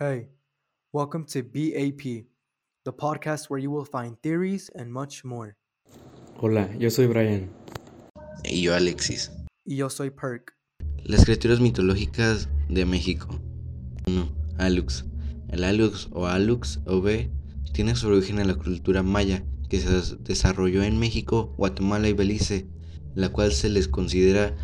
Hey, welcome to BAP, the podcast where you will find theories and much more. Hola, yo soy Brian. Y yo Alexis. Y yo soy Perk. Las criaturas mitológicas de México. 1. Alux. El Alux o Alux o B tiene su origen en la cultura maya que se desarrolló en México, Guatemala y Belice, la cual se les considera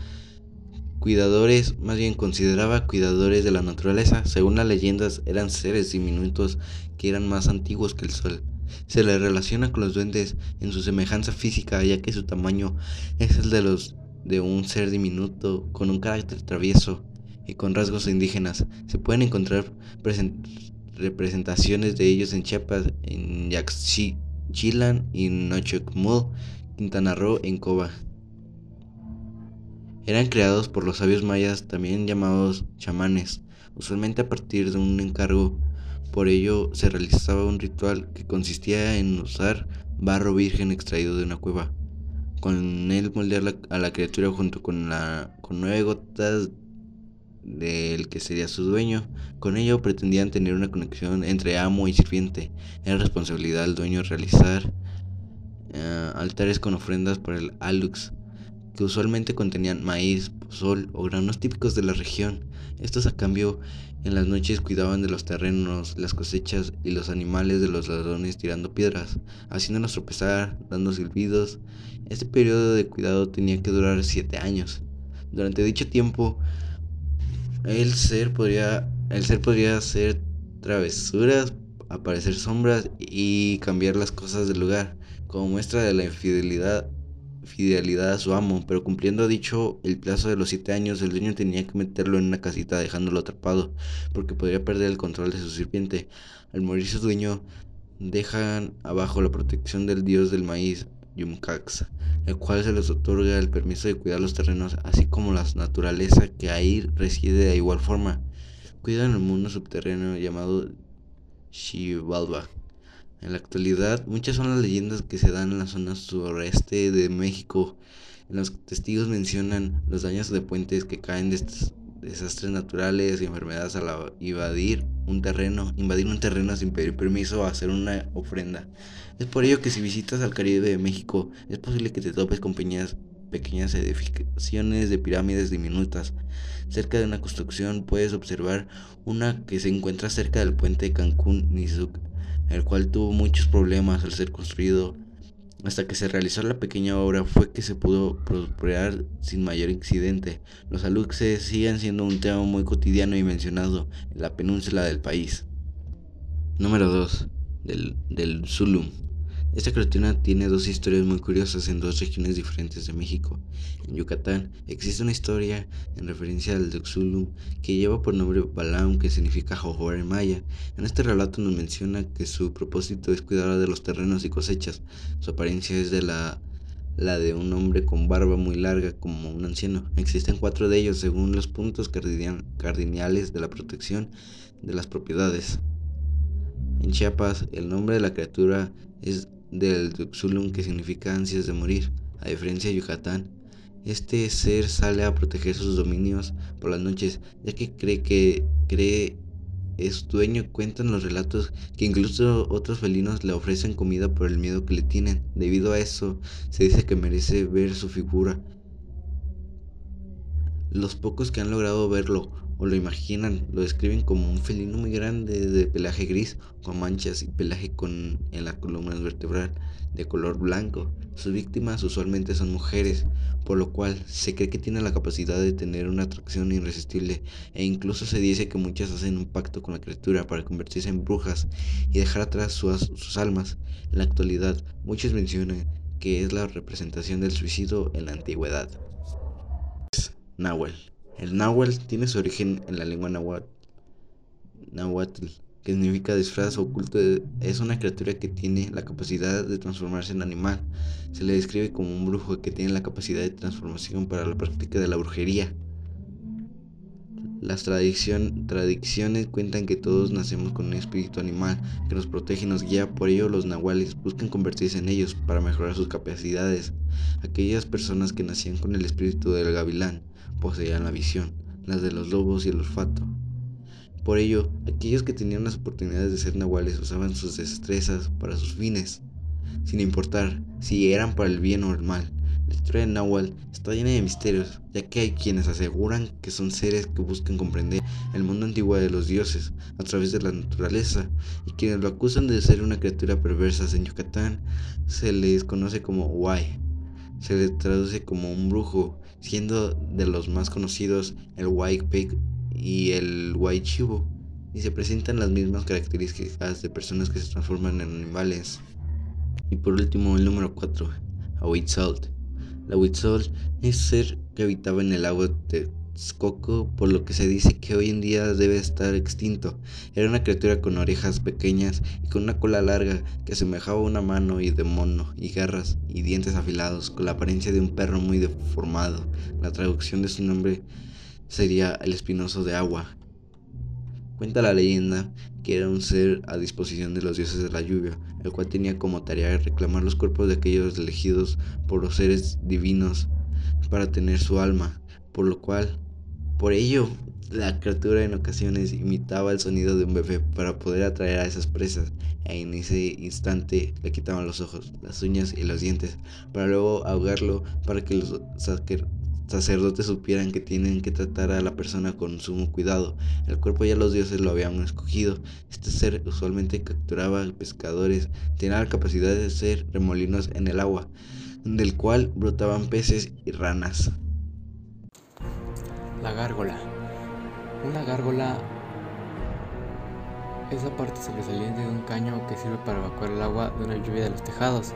cuidadores, más bien consideraba cuidadores de la naturaleza. Según las leyendas, eran seres diminutos que eran más antiguos que el sol. Se les relaciona con los duendes en su semejanza física, ya que su tamaño es el de los de un ser diminuto con un carácter travieso y con rasgos indígenas. Se pueden encontrar representaciones de ellos en Chiapas, en Yaxchilan y Nochocmol, Quintana Roo, en Coba. Eran creados por los sabios mayas, también llamados chamanes, usualmente a partir de un encargo. Por ello se realizaba un ritual que consistía en usar barro virgen extraído de una cueva. Con él moldear a la criatura junto con, la, con nueve gotas del que sería su dueño. Con ello pretendían tener una conexión entre amo y sirviente. Era responsabilidad del dueño realizar eh, altares con ofrendas para el alux que usualmente contenían maíz, pozol o granos típicos de la región. Estos a cambio en las noches cuidaban de los terrenos, las cosechas y los animales de los ladrones tirando piedras, haciéndolos tropezar, dando silbidos. Este periodo de cuidado tenía que durar siete años. Durante dicho tiempo, el ser podría, el ser podría hacer travesuras, aparecer sombras y cambiar las cosas del lugar, como muestra de la infidelidad fidelidad a su amo, pero cumpliendo dicho el plazo de los siete años, el dueño tenía que meterlo en una casita dejándolo atrapado, porque podría perder el control de su serpiente. Al morir su dueño, dejan abajo la protección del dios del maíz, Yumcax, el cual se les otorga el permiso de cuidar los terrenos, así como la naturaleza que ahí reside de igual forma. Cuidan el mundo subterráneo llamado Xibalba. En la actualidad, muchas son las leyendas que se dan en la zona sureste de México. Los testigos mencionan los daños de puentes que caen de desastres naturales y enfermedades al invadir un terreno, invadir un terreno sin pedir permiso a hacer una ofrenda. Es por ello que si visitas al Caribe de México, es posible que te topes con pequeñas, edificaciones de pirámides diminutas. Cerca de una construcción puedes observar una que se encuentra cerca del puente Cancún-Nizuc el cual tuvo muchos problemas al ser construido. Hasta que se realizó la pequeña obra fue que se pudo prosperar sin mayor incidente. Los aluxes siguen siendo un tema muy cotidiano y mencionado en la península del país. Número 2. Del, del Zulum. Esta criatura tiene dos historias muy curiosas en dos regiones diferentes de México. En Yucatán existe una historia en referencia al Zulum que lleva por nombre Balam, que significa Johor en maya. En este relato nos menciona que su propósito es cuidar de los terrenos y cosechas. Su apariencia es de la, la de un hombre con barba muy larga como un anciano. Existen cuatro de ellos según los puntos cardinales de la protección de las propiedades. En Chiapas, el nombre de la criatura es del Zulum que significa ansias de morir. A diferencia de Yucatán, este ser sale a proteger sus dominios por las noches, ya que cree que cree es dueño. Cuentan los relatos que incluso otros felinos le ofrecen comida por el miedo que le tienen. Debido a eso, se dice que merece ver su figura. Los pocos que han logrado verlo o lo imaginan, lo describen como un felino muy grande de pelaje gris con manchas y pelaje con en la columna vertebral de color blanco. Sus víctimas usualmente son mujeres, por lo cual se cree que tiene la capacidad de tener una atracción irresistible e incluso se dice que muchas hacen un pacto con la criatura para convertirse en brujas y dejar atrás sus, sus almas. En la actualidad, muchos mencionan que es la representación del suicidio en la antigüedad. Nahuel el náhuatl tiene su origen en la lengua náhuatl, que significa disfraz oculto. Es una criatura que tiene la capacidad de transformarse en animal. Se le describe como un brujo que tiene la capacidad de transformación para la práctica de la brujería. Las tradiciones cuentan que todos nacemos con un espíritu animal que nos protege y nos guía, por ello los nahuales buscan convertirse en ellos para mejorar sus capacidades. Aquellas personas que nacían con el espíritu del gavilán poseían la visión, las de los lobos y el olfato. Por ello, aquellos que tenían las oportunidades de ser nahuales usaban sus destrezas para sus fines, sin importar si eran para el bien o el mal. La historia de Nahual está llena de misterios, ya que hay quienes aseguran que son seres que buscan comprender el mundo antiguo de los dioses a través de la naturaleza, y quienes lo acusan de ser una criatura perversa. En Yucatán se les conoce como Huay, se le traduce como un brujo, siendo de los más conocidos el White Pig y el White Chivo, y se presentan las mismas características de personas que se transforman en animales. Y por último, el número 4, Salt. La Huitzol es ser que habitaba en el lago de Texcoco, por lo que se dice que hoy en día debe estar extinto. Era una criatura con orejas pequeñas y con una cola larga que asemejaba una mano y de mono, y garras y dientes afilados, con la apariencia de un perro muy deformado. La traducción de su nombre sería el espinoso de agua. Cuenta la leyenda que era un ser a disposición de los dioses de la lluvia, el cual tenía como tarea reclamar los cuerpos de aquellos elegidos por los seres divinos para tener su alma, por lo cual, por ello, la criatura en ocasiones imitaba el sonido de un bebé para poder atraer a esas presas, e en ese instante le quitaban los ojos, las uñas y los dientes, para luego ahogarlo para que los sacerdotes supieran que tienen que tratar a la persona con sumo cuidado. El cuerpo ya los dioses lo habían escogido. Este ser usualmente capturaba pescadores, tenía la capacidad de ser remolinos en el agua, del cual brotaban peces y ranas. La gárgola. Una gárgola es la parte sobresaliente de un caño que sirve para evacuar el agua de una lluvia de los tejados.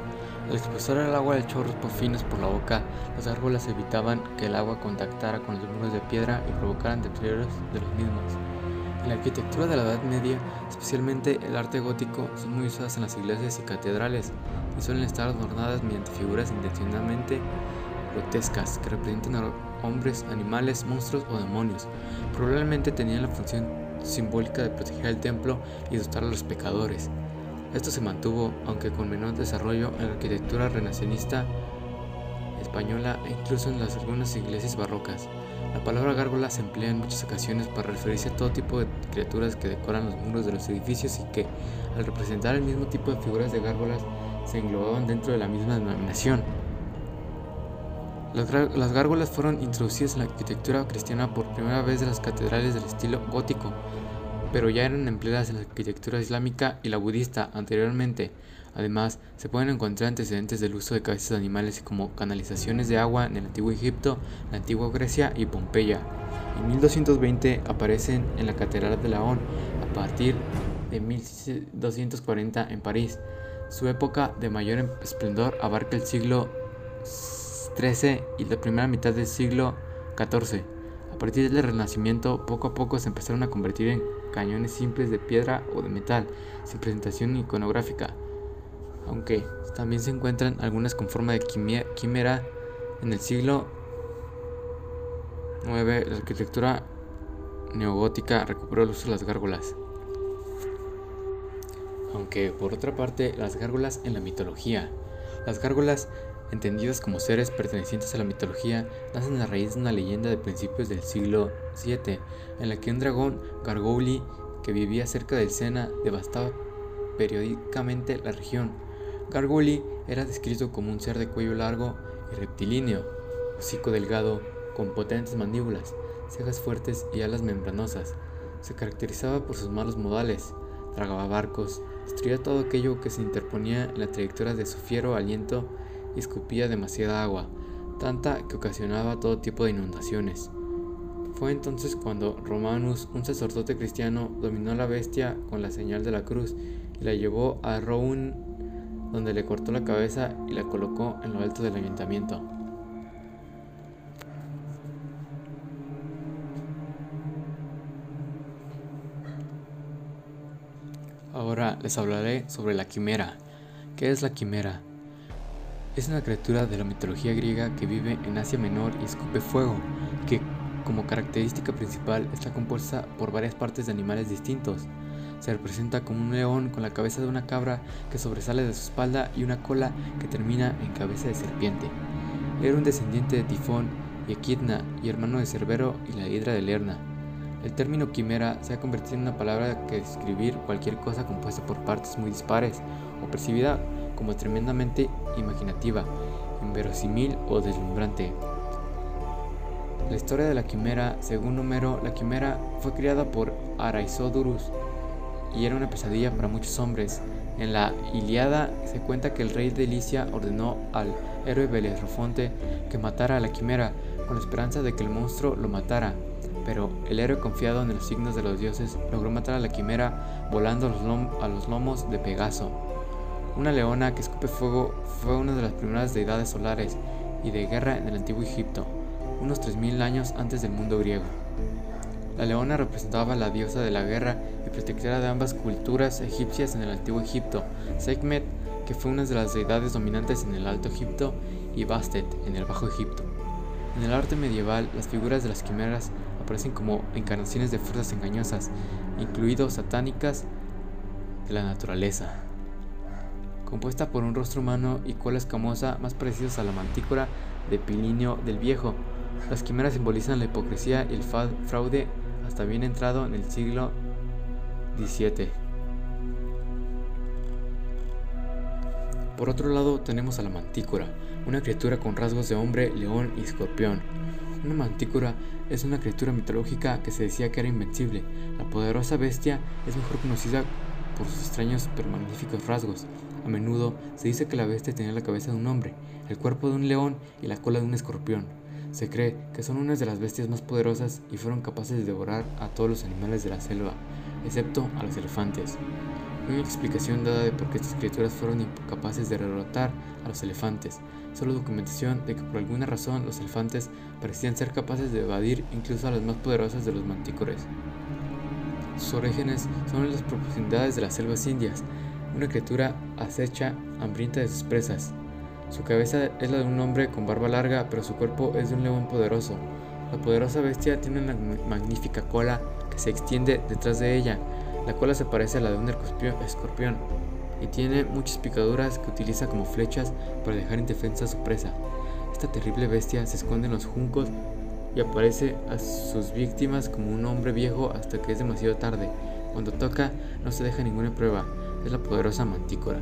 Al expulsar el agua de chorros finos por la boca, las gárgolas evitaban que el agua contactara con los muros de piedra y provocaran deterioros de los mismos. En la arquitectura de la Edad Media, especialmente el arte gótico, son muy usadas en las iglesias y catedrales y suelen estar adornadas mediante figuras intencionalmente grotescas que representan a hombres, animales, monstruos o demonios. Probablemente tenían la función simbólica de proteger el templo y asustar a los pecadores. Esto se mantuvo, aunque con menor desarrollo, en la arquitectura renacentista española e incluso en las algunas iglesias barrocas. La palabra gárgola se emplea en muchas ocasiones para referirse a todo tipo de criaturas que decoran los muros de los edificios y que, al representar el mismo tipo de figuras de gárgolas, se englobaban dentro de la misma denominación. Las, las gárgolas fueron introducidas en la arquitectura cristiana por primera vez de las catedrales del estilo gótico, pero ya eran empleadas en la arquitectura islámica y la budista anteriormente. Además, se pueden encontrar antecedentes del uso de cabezas de animales como canalizaciones de agua en el antiguo Egipto, la antigua Grecia y Pompeya. En 1220 aparecen en la Catedral de Laón a partir de 1240 en París. Su época de mayor esplendor abarca el siglo XIII y la primera mitad del siglo XIV. A partir del Renacimiento, poco a poco se empezaron a convertir en cañones simples de piedra o de metal, sin presentación iconográfica, aunque también se encuentran algunas con forma de quimera. En el siglo IX, la arquitectura neogótica recuperó el uso de las gárgolas. Aunque, por otra parte, las gárgolas en la mitología. Las gárgolas entendidas como seres pertenecientes a la mitología, nacen a raíz de una leyenda de principios del siglo VII, en la que un dragón, Gargouli, que vivía cerca del Sena, devastaba periódicamente la región. Gargouli era descrito como un ser de cuello largo y rectilíneo, hocico delgado, con potentes mandíbulas, cejas fuertes y alas membranosas. Se caracterizaba por sus malos modales, tragaba barcos, destruía todo aquello que se interponía en la trayectoria de su fiero aliento y escupía demasiada agua, tanta que ocasionaba todo tipo de inundaciones. Fue entonces cuando Romanus, un sacerdote cristiano, dominó a la bestia con la señal de la cruz y la llevó a Rouen, donde le cortó la cabeza y la colocó en lo alto del ayuntamiento. Ahora les hablaré sobre la quimera. ¿Qué es la quimera? Es una criatura de la mitología griega que vive en Asia Menor y escupe fuego, que como característica principal está compuesta por varias partes de animales distintos. Se representa como un león con la cabeza de una cabra que sobresale de su espalda y una cola que termina en cabeza de serpiente. Era un descendiente de Tifón y Equidna y hermano de Cerbero y la hidra de Lerna. El término quimera se ha convertido en una palabra que describir cualquier cosa compuesta por partes muy dispares o percibida como tremendamente imaginativa, inverosímil o deslumbrante. La historia de la quimera, según Homero, la quimera fue criada por Araisodorus y era una pesadilla para muchos hombres. En la Iliada se cuenta que el rey de Licia ordenó al héroe Belerofonte que matara a la quimera, con la esperanza de que el monstruo lo matara. Pero el héroe confiado en los signos de los dioses logró matar a la quimera volando a los, lomos de Pegaso. Una leona que escupe fuego fue una de las primeras deidades solares y de guerra en el antiguo Egipto, unos 3.000 años antes del mundo griego. La leona representaba a la diosa de la guerra y protectora de ambas culturas egipcias en el antiguo Egipto, Sekhmet, que fue una de las deidades dominantes en el Alto Egipto, y Bastet en el Bajo Egipto. En el arte medieval, las figuras de las quimeras aparecen como encarnaciones de fuerzas engañosas, incluidos satánicas de la naturaleza. Compuesta por un rostro humano y cola escamosa más parecidos a la mantícora de Pilinio del Viejo, las quimeras simbolizan la hipocresía y el fraude hasta bien entrado en el siglo XVII. Por otro lado tenemos a la mantícora, una criatura con rasgos de hombre, león y escorpión. Una mantícora es una criatura mitológica que se decía que era invencible. La poderosa bestia es mejor conocida por sus extraños pero magníficos rasgos. A menudo se dice que la bestia tenía la cabeza de un hombre, el cuerpo de un león y la cola de un escorpión. Se cree que son unas de las bestias más poderosas y fueron capaces de devorar a todos los animales de la selva, excepto a los elefantes. No hay explicación dada de por qué estas criaturas fueron incapaces de derrotar a los elefantes, solo documentación de que por alguna razón los elefantes parecían ser capaces de evadir incluso a las más poderosas de los mantícores. Sus orígenes son en las profundidades de las selvas indias, una criatura acecha, hambrienta de sus presas, su cabeza es la de un hombre con barba larga, pero su cuerpo es de un león poderoso. La poderosa bestia tiene una magnífica cola que se extiende detrás de ella. La cola se parece a la de un escorpión y tiene muchas picaduras que utiliza como flechas para dejar indefensa a su presa. Esta terrible bestia se esconde en los juncos y aparece a sus víctimas como un hombre viejo hasta que es demasiado tarde. Cuando toca no se deja ninguna prueba. Es la poderosa mantícora.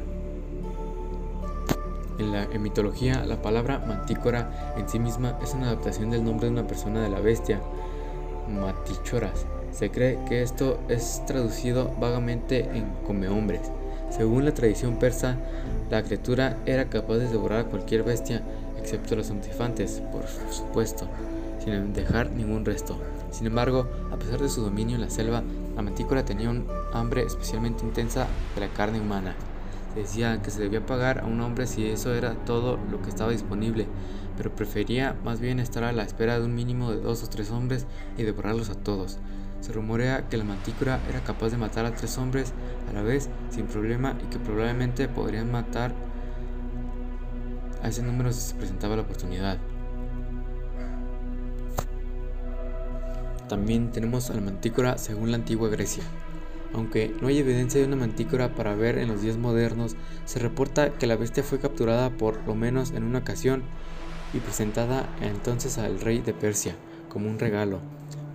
En la mitología, la palabra mantícora en sí misma es una adaptación del nombre de una persona de la bestia, Matichoras. Se cree que esto es traducido vagamente en come hombres. Según la tradición persa, la criatura era capaz de devorar a cualquier bestia, excepto los elefantes, por supuesto, sin dejar ningún resto. Sin embargo, a pesar de su dominio en la selva, la mantícora tenía un hambre especialmente intensa de la carne humana decía que se debía pagar a un hombre si eso era todo lo que estaba disponible, pero prefería más bien estar a la espera de un mínimo de dos o tres hombres y devorarlos a todos. Se rumorea que la mantícora era capaz de matar a tres hombres a la vez sin problema y que probablemente podrían matar a ese número si se presentaba la oportunidad. También tenemos a la mantícora según la antigua Grecia. Aunque no hay evidencia de una mantícora para ver en los días modernos, se reporta que la bestia fue capturada por lo menos en una ocasión y presentada entonces al rey de Persia como un regalo.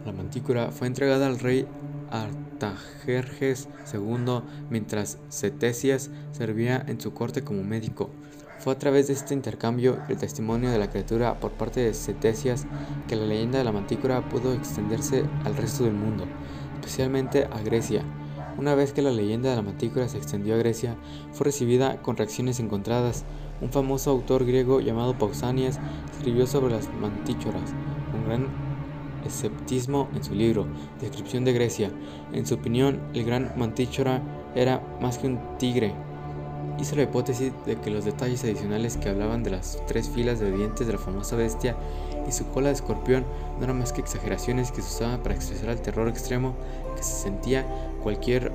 La mantícora fue entregada al rey Artajerjes II mientras Cetesias servía en su corte como médico. Fue a través de este intercambio el testimonio de la criatura por parte de Cetesias que la leyenda de la mantícora pudo extenderse al resto del mundo, especialmente a Grecia, una vez que la leyenda de la mantícora se extendió a Grecia, fue recibida con reacciones encontradas. Un famoso autor griego llamado Pausanias escribió sobre las mantíchoras, con gran escepticismo en su libro, Descripción de Grecia. En su opinión, el gran mantíchora era más que un tigre. Hizo la hipótesis de que los detalles adicionales que hablaban de las tres filas de dientes de la famosa bestia y su cola de escorpión no eran más que exageraciones que se usaban para expresar el terror extremo que se sentía cualquier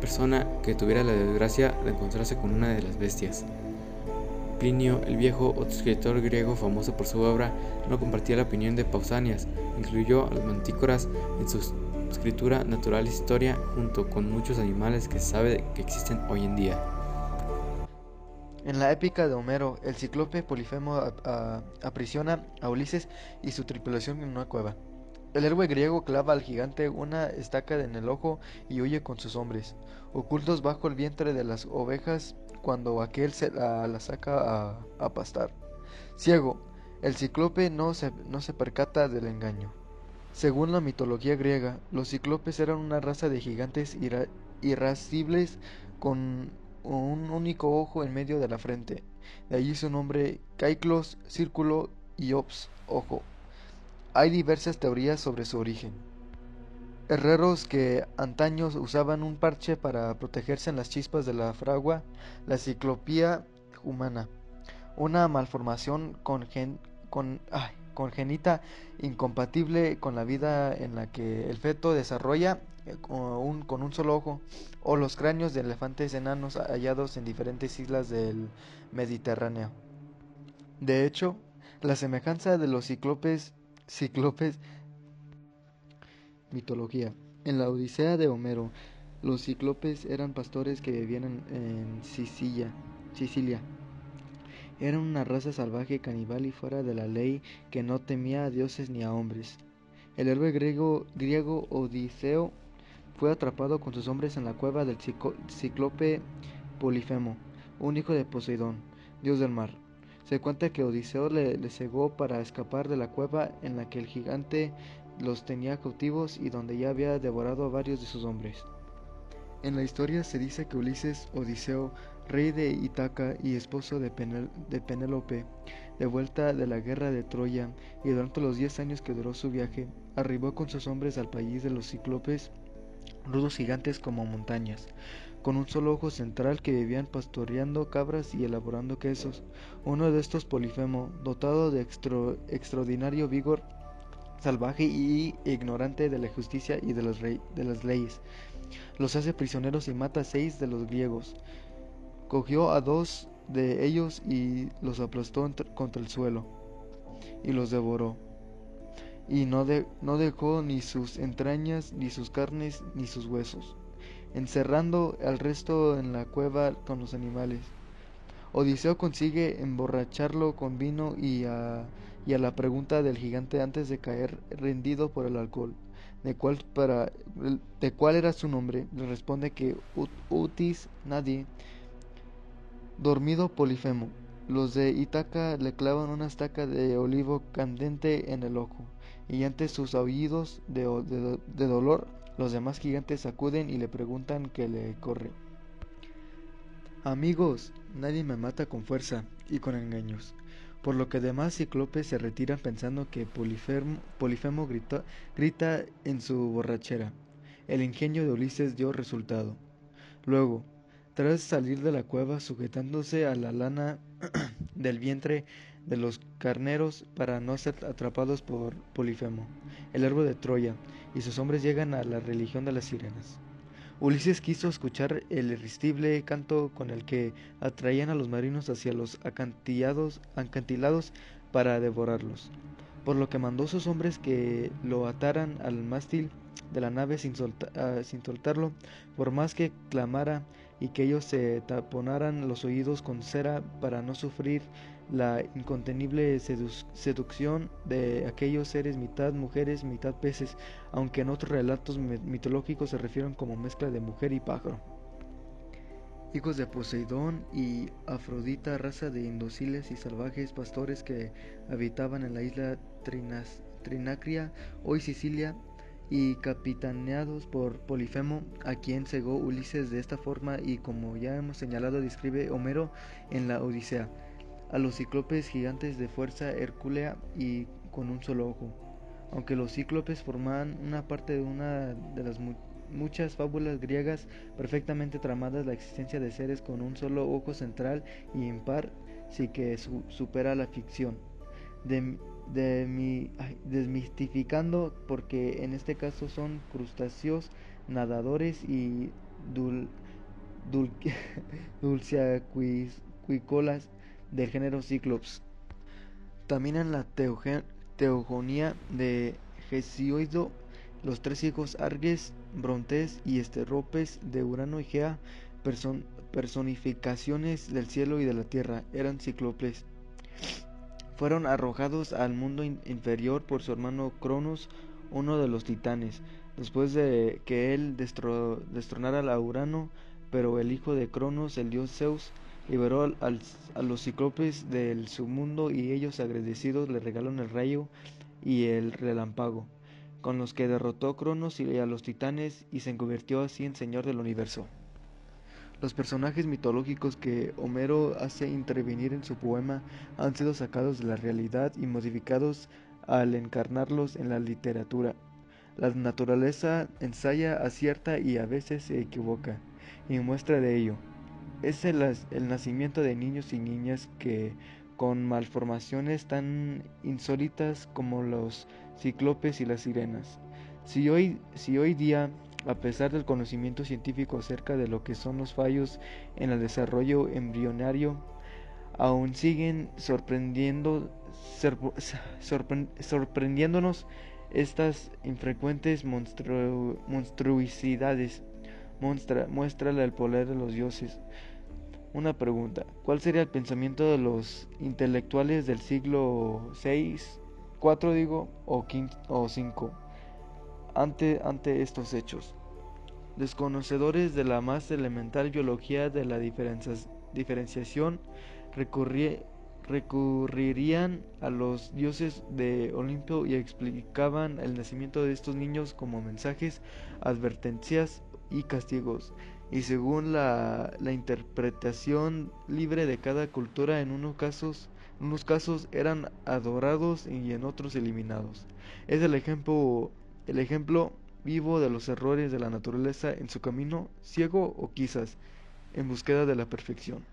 persona que tuviera la desgracia de encontrarse con una de las bestias. Plinio el Viejo, otro escritor griego famoso por su obra, no compartía la opinión de Pausanias, incluyó a las mantícoras en su escritura Natural Historia junto con muchos animales que se sabe que existen hoy en día. En la épica de Homero, el cíclope Polifemo aprisiona a Ulises y su tripulación en una cueva. El héroe griego clava al gigante una estaca en el ojo y huye con sus hombres, ocultos bajo el vientre de las ovejas cuando aquel se la, saca a, pastar. Ciego, el cíclope no se, percata del engaño. Según la mitología griega, los cíclopes eran una raza de gigantes irascibles con un único ojo en medio de la frente. De allí su nombre Caiclos, círculo y ops, ojo. Hay diversas teorías sobre su origen. Herreros que antaño usaban un parche para protegerse en las chispas de la fragua, la ciclopía humana, una malformación congénita incompatible con la vida en la que el feto desarrolla eh, con un solo ojo, o los cráneos de elefantes enanos hallados en diferentes islas del Mediterráneo. De hecho, la semejanza de los cíclopes Cíclopes. Mitología. En la Odisea de Homero, los cíclopes eran pastores que vivían en, Sicilia. Sicilia. Eran una raza salvaje, caníbal y fuera de la ley que no temía a dioses ni a hombres. El héroe griego, griego Odiseo fue atrapado con sus hombres en la cueva del cíclope Polifemo, un hijo de Poseidón, dios del mar. Se cuenta que Odiseo le, cegó para escapar de la cueva en la que el gigante los tenía cautivos y donde ya había devorado a varios de sus hombres. En la historia se dice que Ulises Odiseo, rey de Itaca y esposo de, de Penélope, de vuelta de la guerra de Troya y durante los diez años que duró su viaje, arribó con sus hombres al país de los cíclopes, rudos gigantes como montañas, con un solo ojo central que vivían pastoreando cabras y elaborando quesos. Uno de estos Polifemo, dotado de extraordinario vigor salvaje y ignorante de la justicia y de, de las leyes, los hace prisioneros y mata a seis de los griegos. Cogió a dos de ellos y los aplastó contra el suelo y los devoró. Y no, no dejó ni sus entrañas, ni sus carnes, ni sus huesos encerrando al resto en la cueva con los animales. Odiseo consigue emborracharlo con vino y a, y a la pregunta del gigante antes de caer rendido por el alcohol, de cuál, para, de cuál era su nombre, le responde que Utis nadie, dormido Polifemo. Los de Itaca le clavan una estaca de olivo candente en el ojo, y ante sus aullidos de, de dolor los demás gigantes acuden y le preguntan qué le corre. Amigos, nadie me mata con fuerza y con engaños. Por lo que demás cíclopes se retiran pensando que Polifemo grita en su borrachera. El ingenio de Ulises dio resultado. Luego, tras salir de la cueva sujetándose a la lana del vientre de los carneros para no ser atrapados por Polifemo, el héroe de Troya, y sus hombres llegan a la religión de las sirenas. Ulises quiso escuchar el irresistible canto con el que atraían a los marinos hacia los acantilados, para devorarlos, por lo que mandó sus hombres que lo ataran al mástil de la nave sin, ah, sin soltarlo, por más que clamara y que ellos se taponaran los oídos con cera para no sufrir la incontenible seducción de aquellos seres mitad mujeres, mitad peces, aunque en otros relatos mitológicos se refieren como mezcla de mujer y pájaro. Hijos de Poseidón y Afrodita, raza de indóciles y salvajes pastores que habitaban en la isla Trinacria, hoy Sicilia, y capitaneados por Polifemo, a quien cegó Ulises de esta forma y como ya hemos señalado describe Homero en la Odisea a los cíclopes gigantes de fuerza hercúlea y con un solo ojo. Aunque los cíclopes formaban una parte de una de las muchas fábulas griegas perfectamente tramadas, la existencia de seres con un solo ojo central y impar sí que supera la ficción. De, desmistificando porque en este caso son crustáceos nadadores y dul, dul, del género Cyclops. También en la teogonía de Hesioido, los tres hijos Arges, Brontes y Esterropes de Urano y Gea, personificaciones del cielo y de la tierra, eran cíclopes. Fueron arrojados al mundo inferior por su hermano Cronos, uno de los titanes, después de que él destronara a Urano, pero el hijo de Cronos, el dios Zeus, liberó a los cíclopes del submundo y ellos agradecidos le regalaron el rayo y el relámpago, con los que derrotó Cronos y a los titanes y se convirtió así en señor del universo. Los personajes mitológicos que Homero hace intervenir en su poema han sido sacados de la realidad y modificados al encarnarlos en la literatura. La naturaleza ensaya, acierta y a veces se equivoca, y muestra de ello es el, nacimiento de niños y niñas que con malformaciones tan insólitas como los cíclopes y las sirenas. Si hoy, si hoy día a pesar del conocimiento científico acerca de lo que son los fallos en el desarrollo embrionario, aún siguen sorprendiendo, sorprendiéndonos estas infrecuentes monstruosidades. Muestra, el poder de los dioses. Una pregunta, ¿cuál sería el pensamiento de los intelectuales del siglo VI, 4 digo, o, 5, o 5? Ante, ante estos hechos. Desconocedores de la más elemental biología de la diferenciación recurrirían a los dioses de Olimpo y explicaban el nacimiento de estos niños como mensajes, advertencias y castigos. Y según la, la interpretación libre de cada cultura, en unos casos en unos casos eran adorados y en otros eliminados. Es el ejemplo el ejemplo vivo de los errores de la naturaleza en su camino ciego o quizás en búsqueda de la perfección.